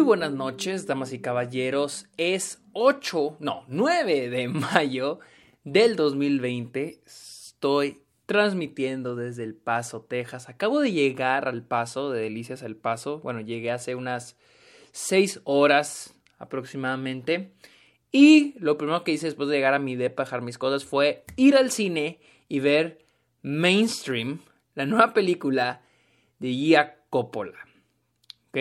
Muy buenas noches, damas y caballeros. Es 8, no, 9 de mayo del 2020. Estoy transmitiendo desde El Paso, Texas. Acabo de llegar al Paso, de Delicias al Paso. Bueno, llegué hace unas 6 horas aproximadamente. Y lo primero que hice después de llegar a mi depa, dejar mis cosas, fue ir al cine y ver Mainstream, la nueva película de Gia Coppola. ¿Ok?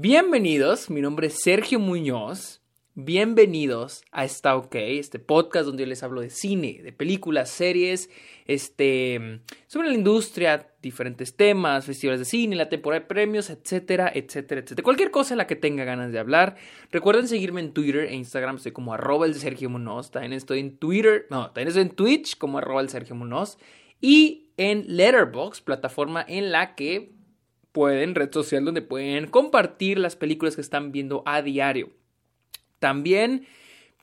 Bienvenidos, mi nombre es Sergio Muñoz. Bienvenidos a Está OK, este podcast donde yo les hablo de cine, de películas, series, este, sobre la industria, diferentes temas, festivales de cine, la temporada de premios, etcétera, etcétera, etcétera. Cualquier cosa en la que tenga ganas de hablar. Recuerden seguirme en Twitter e Instagram, estoy como arroba el Sergio Muñoz. También estoy en Twitter, no, también estoy en Twitch como arroba el Sergio Muñoz. Y en Letterboxd, plataforma en la que pueden, red social donde pueden compartir las películas que están viendo a diario. También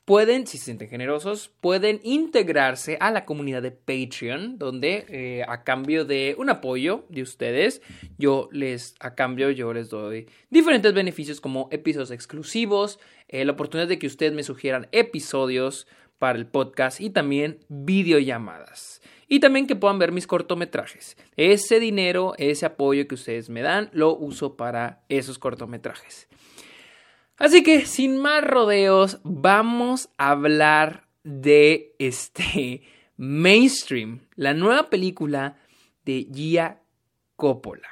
pueden, si se sienten generosos, pueden integrarse a la comunidad de Patreon, donde eh, a cambio de un apoyo de ustedes, yo les, a cambio, yo les doy diferentes beneficios como episodios exclusivos, eh, la oportunidad de que ustedes me sugieran episodios para el podcast y también videollamadas y también que puedan ver mis cortometrajes. Ese dinero, ese apoyo que ustedes me dan, lo uso para esos cortometrajes. Así que, sin más rodeos, vamos a hablar de este Mainstream, la nueva película de Gia Coppola.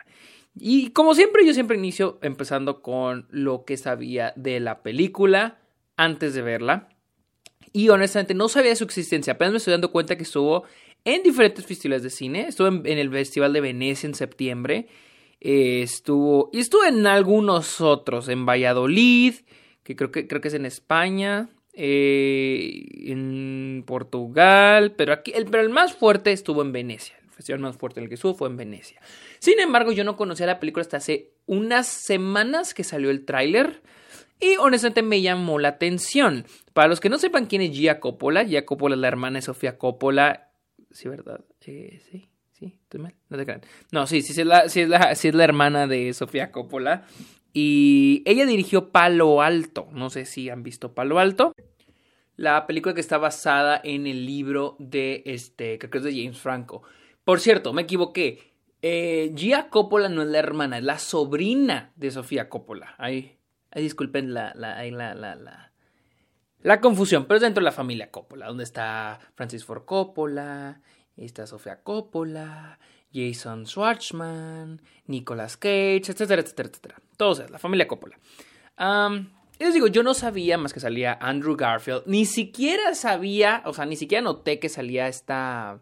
Y como siempre, yo siempre inicio empezando con lo que sabía de la película antes de verla. Y honestamente no sabía su existencia, apenas me estoy dando cuenta que estuvo en diferentes festivales de cine. Estuve en, el Festival de Venecia en septiembre. Eh, estuvo. Y estuve en algunos otros. En Valladolid. Que creo que, creo que es en España. Eh, en Portugal. Pero aquí. El, pero el más fuerte estuvo en Venecia. El festival más fuerte en el que estuvo fue en Venecia. Sin embargo, yo no conocía la película hasta hace unas semanas que salió el tráiler. Y honestamente me llamó la atención. Para los que no sepan quién es Gia Coppola, Gia Coppola es la hermana de Sofía Coppola Sí, ¿verdad? Eh, sí, sí, estoy mal. No te crean. No, sí, sí, es la, sí, es la, es la hermana de Sofía Coppola. Y ella dirigió Palo Alto. No sé si han visto Palo Alto. La película que está basada en el libro de este, creo que es de James Franco. Por cierto, me equivoqué. Eh, Gia Coppola no es la hermana, es la sobrina de Sofía Coppola. Ahí, ahí disculpen la, la, la, la, la confusión, pero es dentro de la familia Coppola, donde está Francis Ford Coppola, está Sofía Coppola, Jason Schwartzman, Nicolas Cage, etcétera, etcétera, etcétera. Todos la familia Coppola. les digo, yo no sabía más que salía Andrew Garfield, ni siquiera sabía, o sea, ni siquiera noté que salía esta,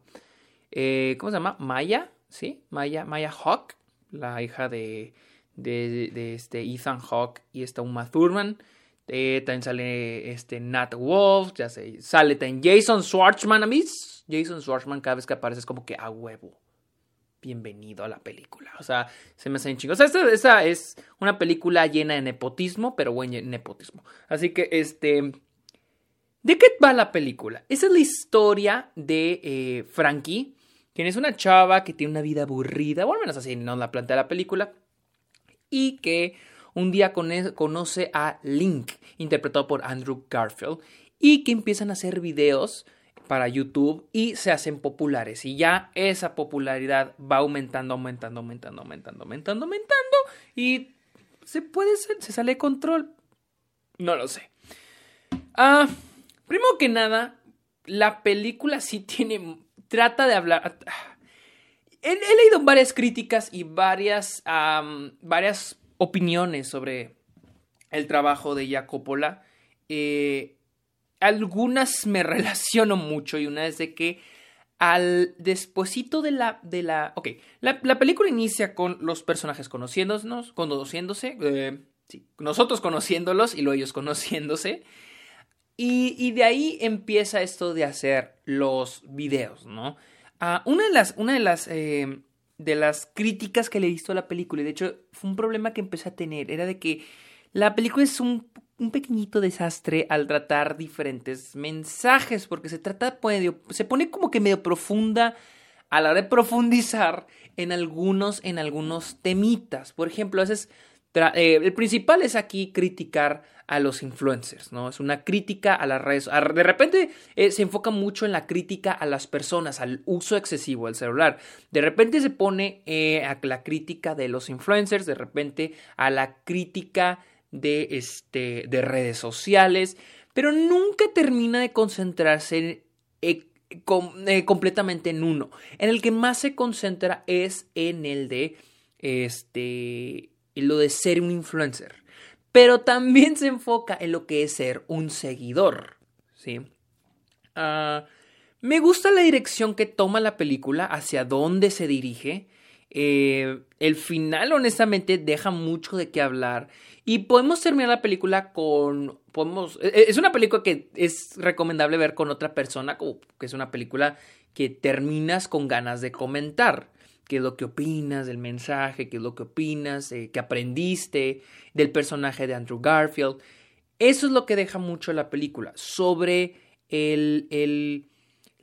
eh, ¿cómo se llama? Maya, ¿sí? Maya, Maya Hawk, la hija de, de, este Ethan Hawke y esta Uma Thurman. Eh, también sale este Nat Wolf, ya sé, sale también Jason Schwartzman. A mí, Jason Schwartzman cada vez que aparece es como que a huevo. Bienvenido a la película. O sea, se me hacen chingos. O sea, esta, es una película llena de nepotismo, pero buen nepotismo. Así que, este. ¿De qué va la película? Esa es la historia de eh, Frankie, quien es una chava que tiene una vida aburrida, o al menos así nos la plantea la película, y que un día conoce a Link, interpretado por Andrew Garfield, y que empiezan a hacer videos para YouTube y se hacen populares. Y ya esa popularidad va aumentando, aumentando, aumentando, aumentando, aumentando, aumentando. Y se puede, se sale control. No lo sé. Ah, primero que nada, la película sí tiene, trata de hablar. He, leído varias críticas y varias, varias opiniones sobre el trabajo de Jacopola. Eh, algunas me relaciono mucho y una es de que al despuesito de la de la ok la, película inicia con los personajes conociéndonos conociéndose eh, sí, nosotros conociéndolos y luego ellos conociéndose y, de ahí empieza esto de hacer los videos no ah, una de las una de las eh, de las críticas que le he visto a la película. Y de hecho, fue un problema que empecé a tener. Era de que la película es un, un pequeñito desastre al tratar diferentes mensajes. Porque se trata, se pone como que medio profunda a la de profundizar en algunos, en algunos temitas. Por ejemplo, a veces eh, el principal es aquí criticar a los influencers, ¿no? Es una crítica a las redes. de repente eh, se enfoca mucho en la crítica a las personas, al uso excesivo del celular. De repente se pone eh, a la crítica de los influencers, de repente a la crítica de, este, de redes sociales, pero nunca termina de concentrarse completamente en uno. En el que más se concentra es en el de este, lo de ser un influencer pero también se enfoca en lo que es ser un seguidor. ¿sí? Ah, me gusta la dirección que toma la película, hacia dónde se dirige. Eh, el final, honestamente, deja mucho de qué hablar. Y podemos terminar la película con. Podemos, e, e, es una película que es recomendable ver con otra persona, que es una película que terminas con ganas de comentar qué es lo que opinas del mensaje, qué es lo que opinas, eh, qué aprendiste del personaje de Andrew Garfield. Eso es lo que deja mucho la película, sobre el, el,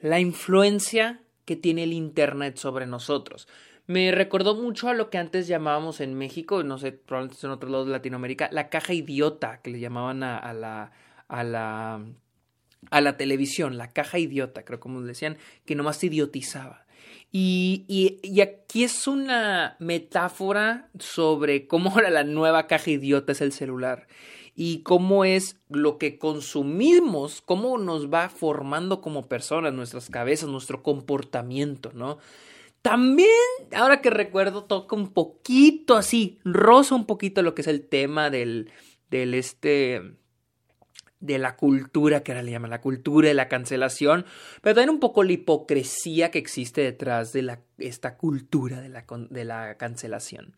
la influencia que tiene el Internet sobre nosotros. Me recordó mucho a lo que antes llamábamos en México, no sé, probablemente en otros lados de Latinoamérica, la caja idiota, que le llamaban a, la, a la a la televisión, la caja idiota, creo como decían, que nomás idiotizaba. Y, y, aquí es una metáfora sobre cómo ahora la nueva caja idiota es el celular y cómo es lo que consumimos, cómo nos va formando como personas, nuestras cabezas, nuestro comportamiento, ¿no? También, ahora que recuerdo, toca un poquito así, rosa un poquito lo que es el tema del, del este, de la cultura, que ahora le llaman la cultura de la cancelación, pero también un poco la hipocresía que existe detrás de la, esta cultura de la, de la cancelación,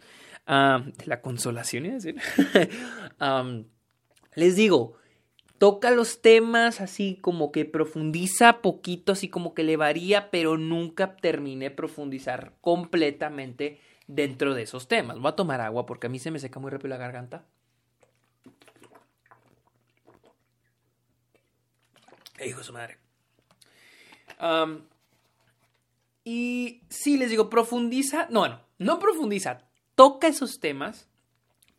de la consolación, es decir. les digo, toca los temas así como que profundiza poquito, así como que le varía, pero nunca termine de profundizar completamente dentro de esos temas. Voy a tomar agua porque a mí se me seca muy rápido la garganta. Hijo de su madre. y sí, les digo, profundiza. No, bueno, no profundiza. Toca esos temas,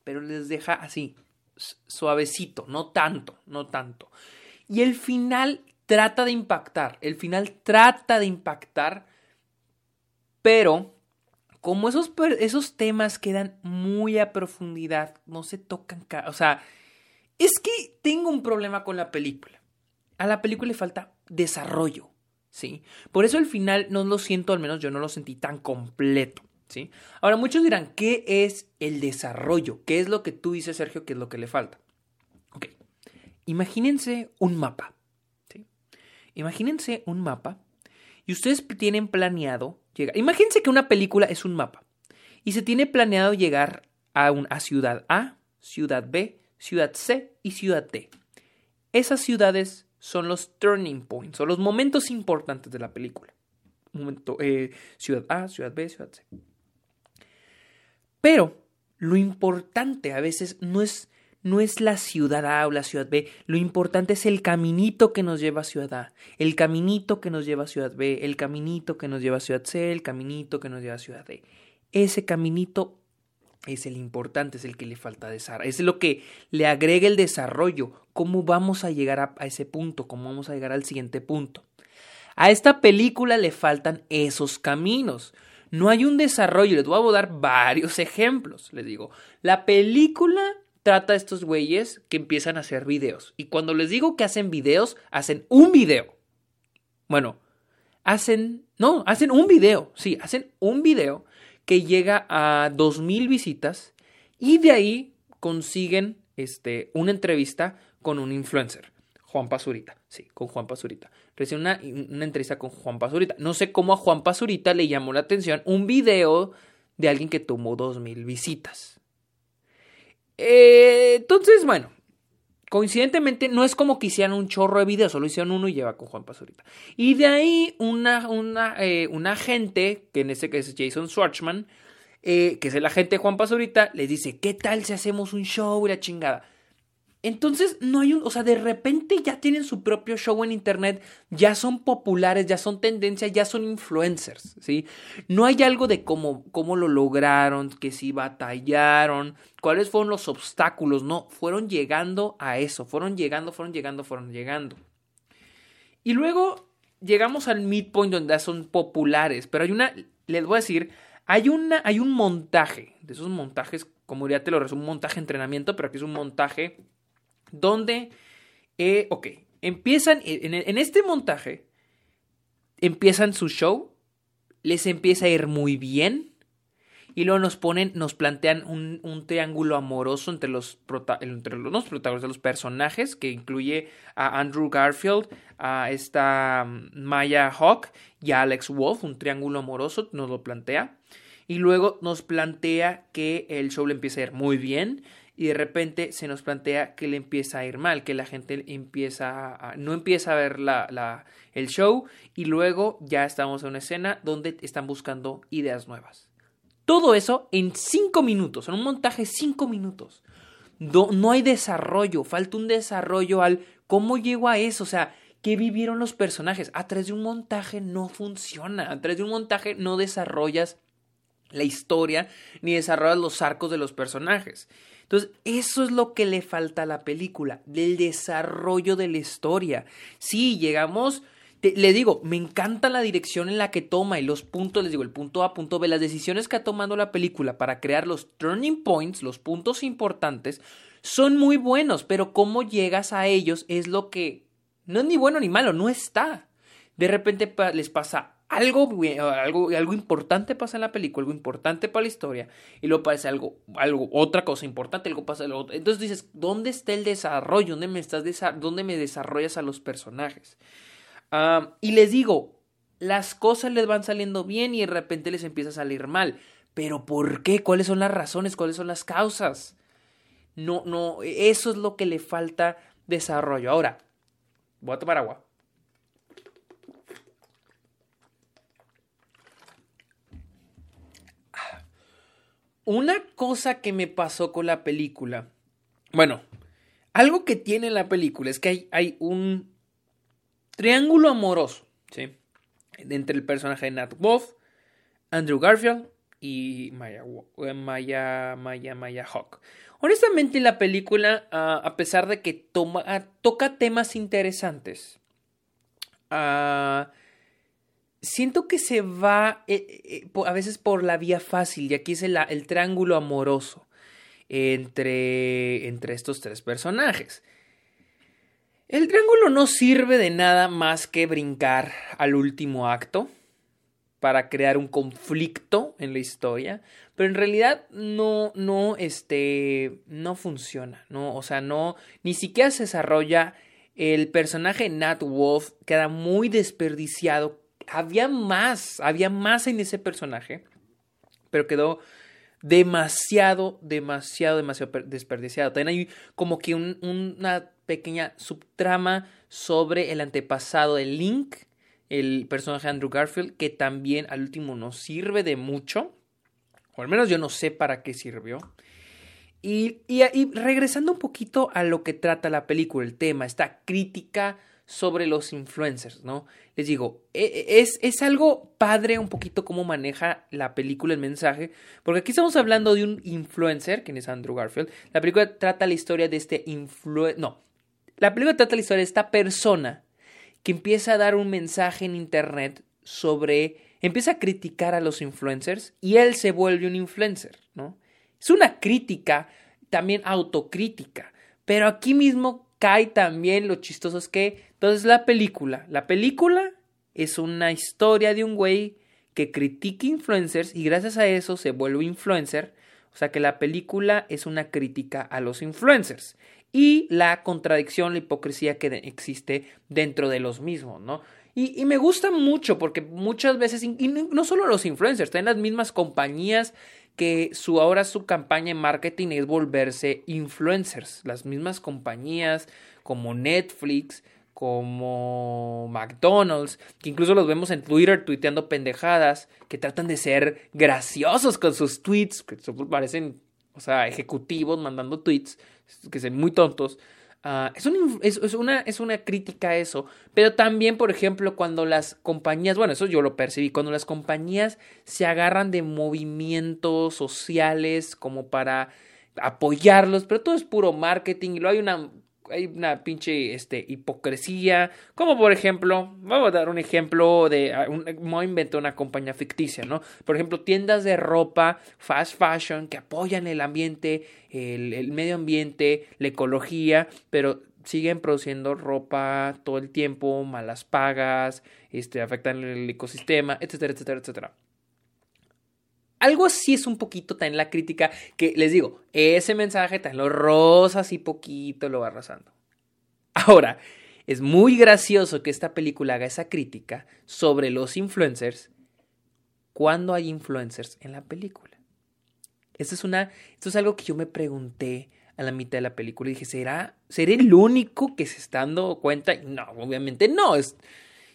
pero les deja así, suavecito, no tanto, no tanto. Y el final trata de impactar. El final trata de impactar, pero como esos, esos temas quedan muy a profundidad, no se tocan. O sea, es que tengo un problema con la película a la película le falta desarrollo, ¿sí? Por eso al final no lo siento, al menos yo no lo sentí tan completo, ¿sí? Ahora muchos dirán, ¿qué es el desarrollo? ¿Qué es lo que tú dices, Sergio, qué es lo que le falta? Ok, imagínense un mapa, ¿sí? Imagínense un mapa y ustedes tienen planeado llegar, imagínense que una película es un mapa y se tiene planeado llegar a, a ciudad A, ciudad B, ciudad C y ciudad D. Esas ciudades son los turning points o los momentos importantes de la película. Momento, eh, ciudad A, ciudad B, ciudad C. Pero lo importante a veces no es, no es la ciudad A o la ciudad B, lo importante es el caminito que nos lleva a ciudad A, el caminito que nos lleva a ciudad B, el caminito que nos lleva a ciudad C, el caminito que nos lleva a ciudad D. Ese caminito es el importante, es el que le falta desarrollo, es lo que le agrega el desarrollo, cómo vamos a llegar a, ese punto, cómo vamos a llegar al siguiente punto. A esta película le faltan esos caminos. No hay un desarrollo, les voy a dar varios ejemplos, les digo. La película trata a estos güeyes que empiezan a hacer videos. Y cuando les digo que hacen videos, hacen un video. Bueno, hacen, no, hacen un video, sí, hacen un video que llega a 2.000 visitas y de ahí consiguen este, una entrevista con un influencer. Juan Pazurita, sí, con Juan Pazurita. Recién una, una, entrevista con Juan Pazurita. No sé cómo a Juan Pazurita le llamó la atención un video de alguien que tomó 2.000 visitas. Eh, entonces, bueno, coincidentemente no es como que hicieran un chorro de videos, solo hicieron uno y lleva con Juan Pazurita. Y de ahí una, una, eh, agente, que en este caso es Jason Schwartzman, eh, que es el agente de Juan Pazurita, les dice, ¿qué tal si hacemos un show y la chingada? Entonces, no hay un, o sea, de repente ya tienen su propio show en internet, ya son populares, ya son tendencias, ya son influencers, ¿sí? No hay algo de cómo, cómo lo lograron, que si batallaron, cuáles fueron los obstáculos, no, fueron llegando a eso, fueron llegando, fueron llegando, fueron llegando. Y luego llegamos al midpoint donde son populares, pero hay una, les voy a decir, hay, una, hay un montaje, de esos montajes, como ya te lo resumo, un montaje entrenamiento, pero aquí es un montaje donde, eh, ok, empiezan, en, este montaje, empiezan su show, les empieza a ir muy bien, y luego nos ponen, nos plantean un, triángulo amoroso entre los, entre los protagonistas, los personajes, que incluye a Andrew Garfield, a esta mm, Maya Hawk y a Alex Wolf, un triángulo amoroso, nos lo plantea. Y luego nos plantea que el show le empieza a ir muy bien y de repente se nos plantea que le empieza a ir mal, que la gente empieza a, no empieza a ver la, el show y luego ya estamos en una escena donde están buscando ideas nuevas. Todo eso en cinco minutos, en un montaje cinco minutos. No, no hay desarrollo, falta un desarrollo al cómo llego a eso, o sea, ¿qué vivieron los personajes? A través de un montaje no funciona, a través de un montaje no desarrollas la historia ni desarrollas los arcos de los personajes. Entonces, eso es lo que le falta a la película, del desarrollo de la historia. Sí, llegamos, le digo, me encanta la dirección en la que toma y los puntos, les digo, el punto A, punto B, las decisiones que ha tomado la película para crear los turning points, los puntos importantes, son muy buenos, pero cómo llegas a ellos es lo que no es ni bueno ni malo, no está. De repente les pasa algo, algo, algo importante pasa en la película, algo importante para la historia, y luego pasa algo, algo, otra cosa importante, algo pasa, entonces dices, ¿dónde está el desarrollo? ¿Dónde me, estás dónde me desarrollas a los personajes? y les digo, las cosas les van saliendo bien y de repente les empieza a salir mal, pero ¿por qué? ¿Cuáles son las razones? ¿Cuáles son las causas? No, no, eso es lo que le falta desarrollo. Ahora, voy a tomar agua. Una cosa que me pasó con la película. Bueno, algo que tiene la película es que hay, hay un triángulo amoroso, ¿sí? Entre el personaje de Nat Wolf, Andrew Garfield y Maya, Maya, Maya, Maya Hawk. Honestamente, la película, ah, a pesar de que toma, ah, toca temas interesantes, uh, siento que se va eh, eh, a veces por la vía fácil y aquí es el, el triángulo amoroso entre, entre estos tres personajes. El triángulo no sirve de nada más que brincar al último acto para crear un conflicto en la historia, pero en realidad no, no, este, no funciona, no, o sea, no, ni siquiera se desarrolla el personaje Nat Wolf queda muy desperdiciado había más, había más en ese personaje, pero quedó demasiado, demasiado, demasiado desperdiciado. También hay como que una pequeña subtrama sobre el antepasado de Link, el personaje de Andrew Garfield, que también al último no sirve de mucho, o al menos yo no sé para qué sirvió. Y, y, y regresando un poquito a lo que trata la película, el tema, esta crítica sobre los influencers, ¿no? Les digo, e, e, es, es, algo padre un poquito cómo maneja la película el mensaje, porque aquí estamos hablando de un influencer, quien es Andrew Garfield. La película trata la historia de este influencer, no, la película trata la historia de esta persona que empieza a dar un mensaje en internet sobre, empieza a criticar a los influencers y él se vuelve un influencer, ¿no? Es una crítica, también autocrítica, pero aquí mismo cae también lo chistoso es que entonces la película, la película es una historia de un güey que critica influencers y gracias a eso se vuelve influencer. O sea que la película es una crítica a los influencers y la contradicción, la hipocresía que existe dentro de los mismos, ¿no? Y, me gusta mucho porque muchas veces, y no solo los influencers, también las mismas compañías que su ahora su campaña en marketing es volverse influencers. Las mismas compañías como Netflix, como McDonald's, que incluso los vemos en Twitter tuiteando pendejadas, que tratan de ser graciosos con sus tweets, que parecen o sea, ejecutivos mandando tweets que son muy tontos. Ah, es, una, es una crítica a eso, pero también, por ejemplo, cuando las compañías, bueno, eso yo lo percibí, cuando las compañías se agarran de movimientos sociales como para apoyarlos, pero todo es puro marketing y luego hay una hay una pinche este, hipocresía, como por ejemplo, vamos a dar un ejemplo de, ah, a inventar una compañía ficticia, ¿no? Por ejemplo, tiendas de ropa, fast fashion, que apoyan el ambiente, el, el medio ambiente, la ecología, pero siguen produciendo ropa todo el tiempo, malas pagas, este, afectan el ecosistema, etcétera, etcétera, etcétera. Algo así es un poquito también la crítica que les digo, ese mensaje tan lo rosas y poquito lo va arrasando. Ahora, es muy gracioso que esta película haga esa crítica sobre los influencers cuando hay influencers en la película. Esto es, una, esto es algo que yo me pregunté a la mitad de la película y dije, ¿será, ¿seré el único que se está dando cuenta? No, obviamente no. Es,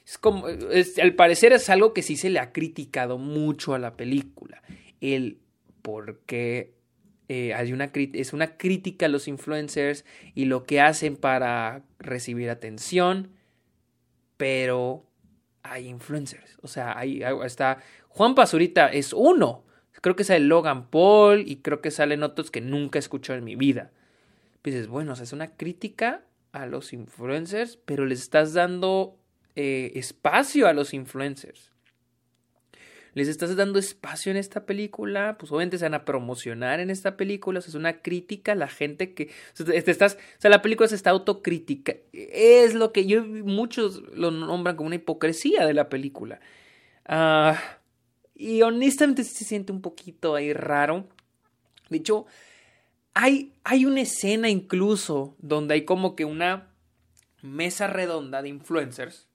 es como, al parecer es algo que sí se le ha criticado mucho a la película. El por qué eh, hay una, es una crítica a los influencers y lo que hacen para recibir atención, pero hay influencers. O sea, ahí está Juan Pazurita es uno. Creo que sale Logan Paul y creo que salen otros que nunca he escuchado en mi vida. dices, bueno, o sea, es una crítica a los influencers, pero les estás dando eh, espacio a los influencers. Les estás dando espacio en esta película, pues obviamente se van a promocionar en esta película, es una crítica a la gente que te estás, o sea, la película se está autocrítica, es lo que yo muchos lo nombran como una hipocresía de la película. Ah, y honestamente se siente un poquito ahí raro. De hecho, hay, hay una escena incluso donde hay como que una mesa redonda de influencers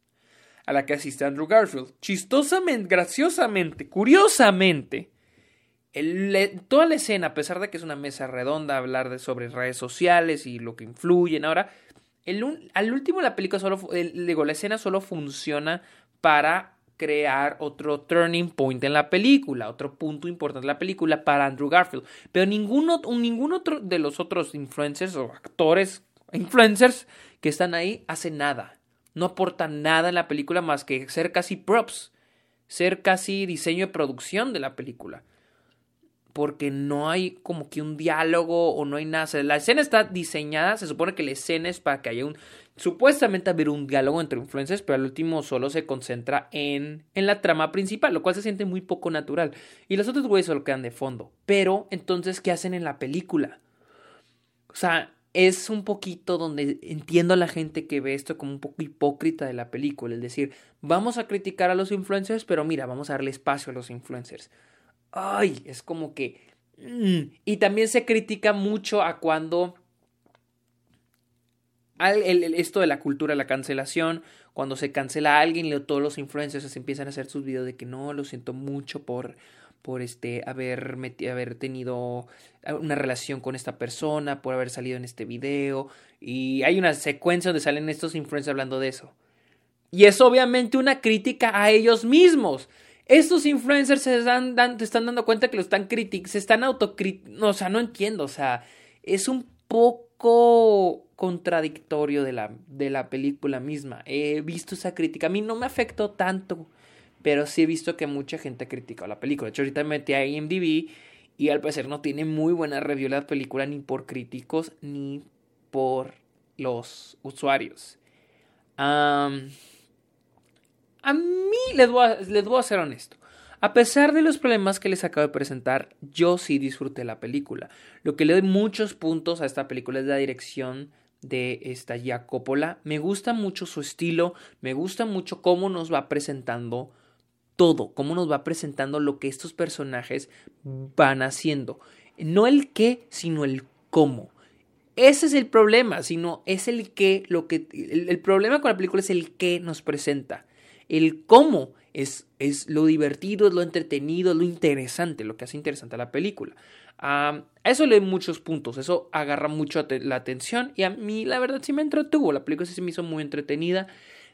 a la que asiste Andrew Garfield. Chistosamente, graciosamente, curiosamente, toda la escena, a pesar de que es una mesa redonda, hablar de, sobre redes sociales y lo que influyen ahora, el, al último la película solo, digo, la escena solo funciona para crear otro turning point en la película, otro punto importante en la película para Andrew Garfield. Pero ninguno, ningún otro de los otros influencers o actores, influencers que están ahí hace nada no aporta nada en la película más que ser casi props, ser casi diseño de producción de la película. Porque no hay como que un diálogo o no hay nada. la escena está diseñada, se supone que la escena es para que haya un. Supuestamente haber un diálogo entre influencers, pero al último solo se concentra en, en la trama principal, lo cual se siente muy poco natural. Y los otros güeyes solo quedan de fondo. Pero entonces, ¿qué hacen en la película? O sea, es un poquito donde entiendo a la gente que ve esto como un poco hipócrita de la película, es decir, vamos a criticar a los influencers, pero mira, vamos a darle espacio a los influencers. Ay, es como que... Mm, y también se critica mucho a cuando... esto de la cultura, la cancelación, cuando se cancela a alguien y todos los influencers empiezan a hacer sus videos de que no, lo siento mucho por por este haber, haber tenido una relación con esta persona, por haber salido en este video. Y hay una secuencia donde salen estos influencers hablando de eso. Y es obviamente una crítica a ellos mismos. Estos influencers se están, dando cuenta que lo están criticando, se están autocriticando. o sea, no entiendo, o sea, es un poco contradictorio de la, de la película misma. He visto esa crítica, a mí no me afectó tanto pero sí he visto que mucha gente ha criticado la película. De hecho, ahorita me metí a IMDb y al parecer no tiene muy buena review la película ni por críticos ni por los usuarios. a mí les voy, a, les voy a ser honesto. A pesar de los problemas que les acabo de presentar, yo sí disfruté la película. Lo que le doy muchos puntos a esta película es la dirección de esta ya Coppola. Me gusta mucho su estilo, me gusta mucho cómo nos va presentando todo, cómo nos va presentando lo que estos personajes van haciendo. No el qué, sino el cómo. Ese es el problema, sino es el qué, lo que el, problema con la película es el qué nos presenta. El cómo es, es lo divertido, es lo entretenido, es lo interesante, lo que hace interesante a la película. a eso le muchos puntos, eso agarra mucho la atención y a mí la verdad sí me entretuvo, la película sí se me hizo muy entretenida.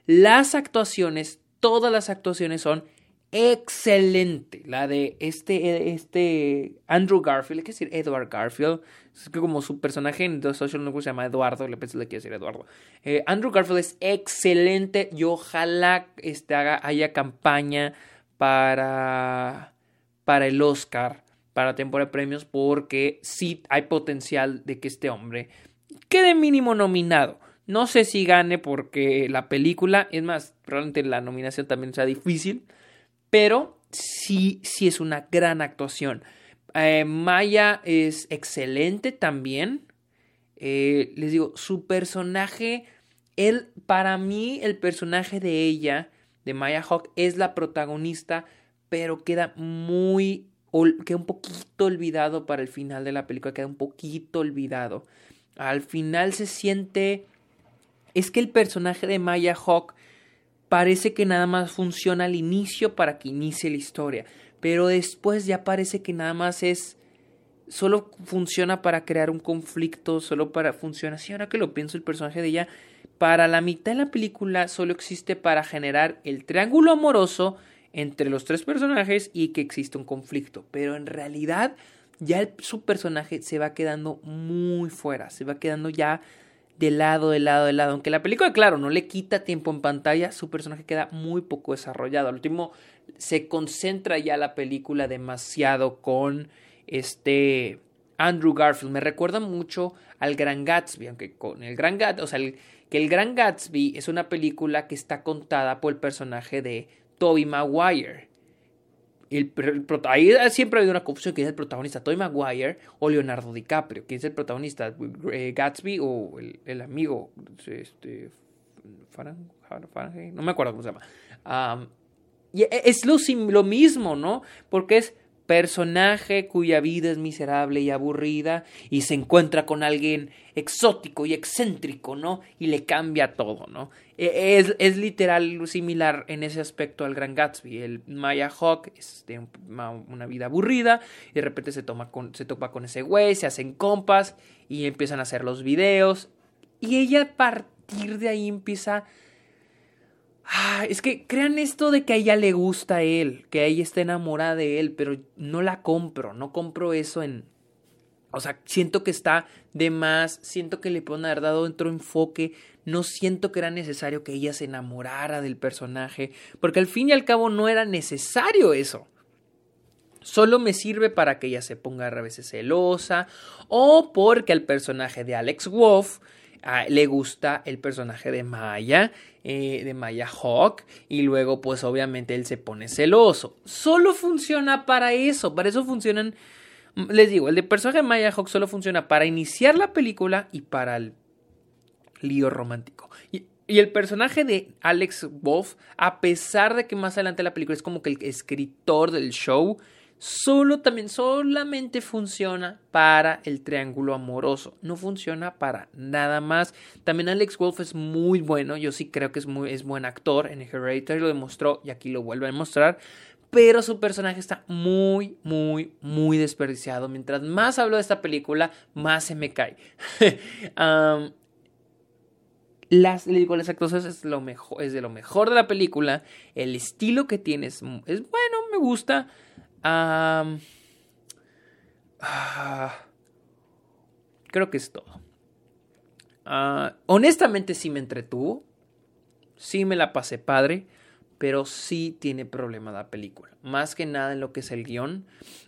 Las actuaciones, todas las actuaciones son excelente. La de este, este Andrew Garfield, que decir Edward Garfield. Es que como su personaje en The Social Network se llama Eduardo, le pensé le quiero decir Eduardo. Eh, Andrew Garfield es excelente y ojalá este, haga, haya campaña para, para el Oscar, para temporada de premios, porque sí hay potencial de que este hombre quede mínimo nominado. No sé si gane porque la película, es más, probablemente la nominación también sea difícil, pero sí, sí es una gran actuación. Eh, Maya es excelente también. Eh, les digo, su personaje, él, para mí, el personaje de ella, de Maya Hawk, es la protagonista, pero queda muy, queda un poquito olvidado para el final de la película, queda un poquito olvidado. Al final se siente, es que el personaje de Maya Hawk parece que nada más funciona al inicio para que inicie la historia, pero después ya parece que nada más es solo funciona para crear un conflicto, solo para funciona. Si ahora que lo pienso el personaje de ella para la mitad de la película solo existe para generar el triángulo amoroso entre los tres personajes y que existe un conflicto, pero en realidad ya su personaje se va quedando muy fuera, se va quedando ya de lado, de lado, de lado. Aunque la película, claro, no le quita tiempo en pantalla, su personaje queda muy poco desarrollado. Al último, se concentra ya la película demasiado con este Andrew Garfield. Me recuerda mucho al Gran Gatsby, aunque con el Gran Gatsby, o sea, que el Gran Gatsby es una película que está contada por el personaje de Tobey Maguire. El, ahí siempre ha habido una confusión quién es el protagonista, Tobey Maguire o Leonardo DiCaprio. ¿Quién es el protagonista? Eh, ¿Gatsby o el, amigo? Este, no me acuerdo cómo se llama. y e, es lo, lo mismo, ¿no? Porque es personaje cuya vida es miserable y aburrida y se encuentra con alguien exótico y excéntrico, ¿no? Y le cambia todo, ¿no? E, es, literal similar en ese aspecto al Gran Gatsby. El Maya Hawk de una vida aburrida y de repente se, toma con, se topa con ese güey, se hacen compas y empiezan a hacer los videos y ella a partir de ahí empieza Ah, es que crean esto de que a ella le gusta a él, que ella está enamorada de él, pero no la compro, no compro eso en... O sea, siento que está de más, siento que le pueden haber dado otro enfoque, no siento que era necesario que ella se enamorara del personaje, porque al fin y al cabo no era necesario eso. Solo me sirve para que ella se ponga a veces celosa o porque al personaje de Alex Wolf le gusta el personaje de Maya, eh, de Maya Hawk, y luego pues obviamente él se pone celoso. Solo funciona para eso, para eso funcionan, les digo, el de personaje de Maya Hawk solo funciona para iniciar la película y para el lío romántico. Y, y el personaje de Alex Wolf, a pesar de que más adelante la película es como que el escritor del show, solo también solamente funciona para el triángulo amoroso, no funciona para nada más. También Alex Wolf es muy bueno, yo sí creo que es muy es buen actor en Hereditary lo demostró y aquí lo vuelve a demostrar, pero su personaje está muy muy muy desperdiciado. Mientras más hablo de esta película, más se me cae. las, le digo, las actuaciones es, lo mejor, es de lo mejor de la película. El estilo que tiene es bueno, me gusta. Ah, creo que es todo. Ah, honestamente sí me entretuvo. Sí me la pasé padre. Pero sí tiene problema la película. Más que nada en lo que es el guion.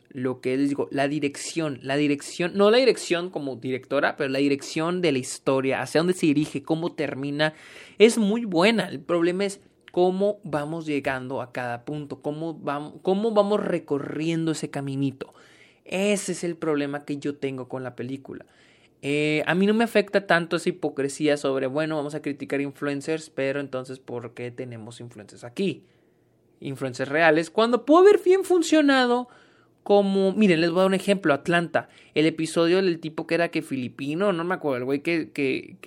Lo que les digo, la dirección. La dirección, no la dirección como directora, pero la dirección de la historia. Hacia dónde se dirige, cómo termina. Es muy buena. El problema es cómo vamos llegando a cada punto, cómo vamos, cómo vamos recorriendo ese caminito. Ese es el problema que yo tengo con la película. Eh, a mí no me afecta tanto esa hipocresía sobre, bueno, vamos a criticar influencers, pero entonces, ¿por qué tenemos influencers aquí? Influencers reales, cuando pudo haber bien funcionado como, miren, les voy a dar un ejemplo, Atlanta, el episodio del tipo que era que filipino, no me acuerdo, el güey que, que,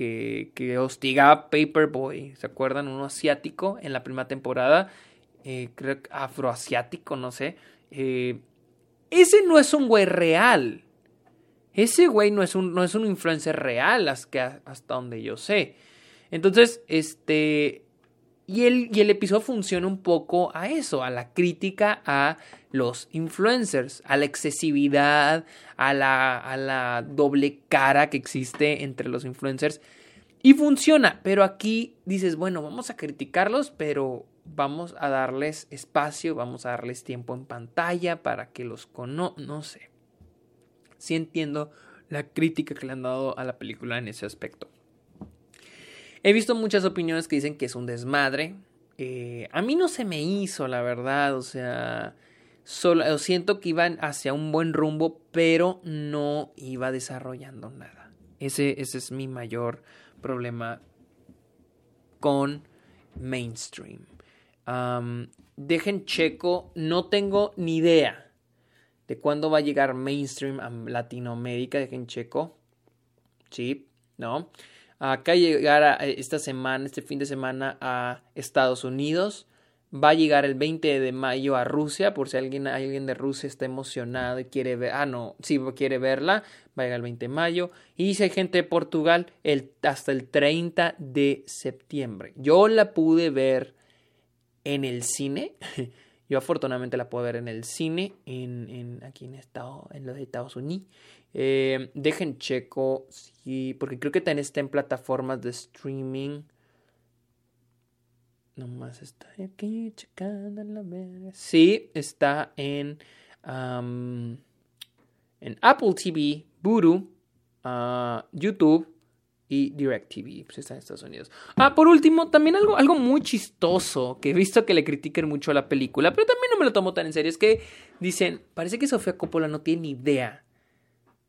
que, hostigaba Paperboy, ¿se acuerdan? Uno asiático en la primera temporada, eh, creo que afroasiático, no sé. Eh, ese no es un güey real. Ese güey no es un, no es un influencer real, hasta donde yo sé. Entonces, este... Y el, y el episodio funciona un poco a eso, a la crítica a los influencers, a la excesividad, a la, a la doble cara que existe entre los influencers. Y funciona, pero aquí dices, bueno, vamos a criticarlos, pero vamos a darles espacio, vamos a darles tiempo en pantalla para que los conozcan, no sé. Sí entiendo la crítica que le han dado a la película en ese aspecto. He visto muchas opiniones que dicen que es un desmadre. A mí no se me hizo, la verdad, o sea, solo, siento que iban hacia un buen rumbo, pero no iba desarrollando nada. Ese, ese es mi mayor problema con mainstream. dejen checo, no tengo ni idea de cuándo va a llegar mainstream a Latinoamérica. Dejen checo. Sí, ¿no? Acá llegará esta semana, este fin de semana a Estados Unidos. Va a llegar el 20 de mayo a Rusia, por si alguien, alguien de Rusia está emocionado y quiere ver, ah, no, sí, quiere verla, va a llegar el 20 de mayo. Y si hay gente de Portugal, el, hasta el 30 de septiembre. Yo la pude ver en el cine. Yo afortunadamente la puedo ver en el cine, en, en aquí en, estado, en los Estados Unidos. Eh, dejen checo, sí, porque creo que también está en plataformas de streaming. Nomás está aquí checando la verga. Sí, está en, en Apple TV, Buru, uh, YouTube y DirecTV. Pues está en Estados Unidos. Ah, por último, también algo, algo muy chistoso que he visto que le critiquen mucho a la película, pero también no me lo tomo tan en serio. Es que dicen, parece que Sofía Coppola no tiene ni idea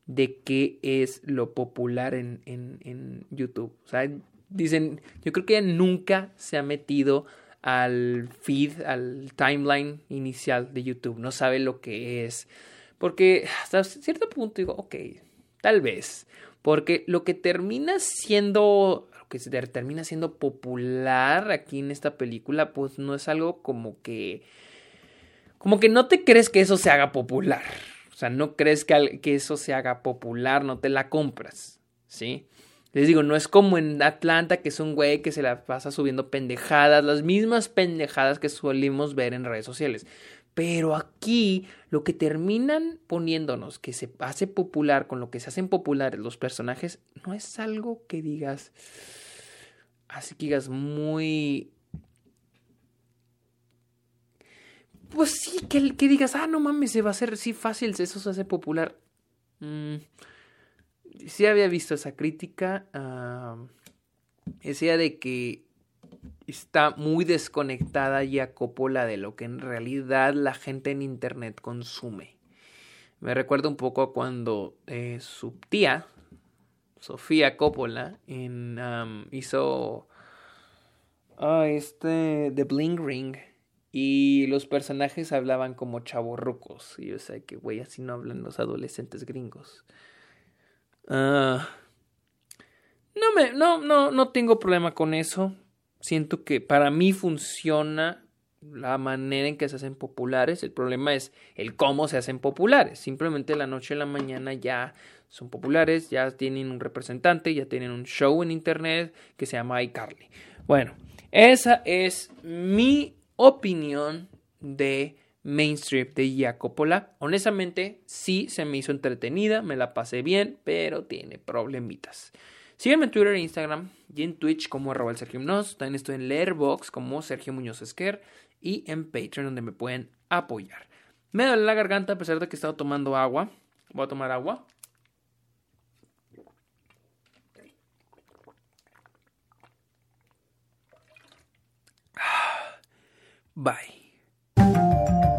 de qué es lo popular en, en, en YouTube. O sea, dicen, yo creo que nunca se ha metido al feed, al timeline inicial de YouTube, no sabe lo que es. Porque hasta cierto punto digo, ok, tal vez. Porque lo que termina siendo, que termina siendo popular aquí en esta película, pues no es algo como que, como que no te crees que eso se haga popular. Sea, no crees que, eso se haga popular, no te la compras, ¿sí? Les digo, no es como en Atlanta, que es un güey que se la pasa subiendo pendejadas, las mismas pendejadas que solemos ver en redes sociales. Pero aquí lo que terminan poniéndonos que se hace popular con lo que se hacen populares los personajes, no es algo que digas, así que digas muy... Pues sí, que, que digas, ah, no mames, se va a hacer, sí, fácil, eso se hace popular. Mm sí había visto esa crítica. decía de que está muy desconectada ya Coppola de lo que en realidad la gente en internet consume. Me recuerda un poco a cuando eh, su tía, Sofía Coppola, en, hizo ah, este The Bling Ring. Y los personajes hablaban como chavorrucos. Y yo sé que, güey, así no hablan los adolescentes gringos. Ah, no, me, no, no, no tengo problema con eso. Siento que para mí funciona la manera en que se hacen populares. El problema es el cómo se hacen populares. Simplemente la noche y la mañana ya son populares, ya tienen un representante, ya tienen un show en internet que se llama iCarly. Bueno, esa es mi opinión de mainstream de Jacopola. Honestamente, sí se me hizo entretenida, me la pasé bien, pero tiene problemitas. Sígueme en Twitter e Instagram y en Twitch como arroba Sergio También estoy en Letterboxd como Sergio Muñoz Esquer y en Patreon donde me pueden apoyar. Me duele la garganta a pesar de que he estado tomando agua. Voy a tomar agua. Bye.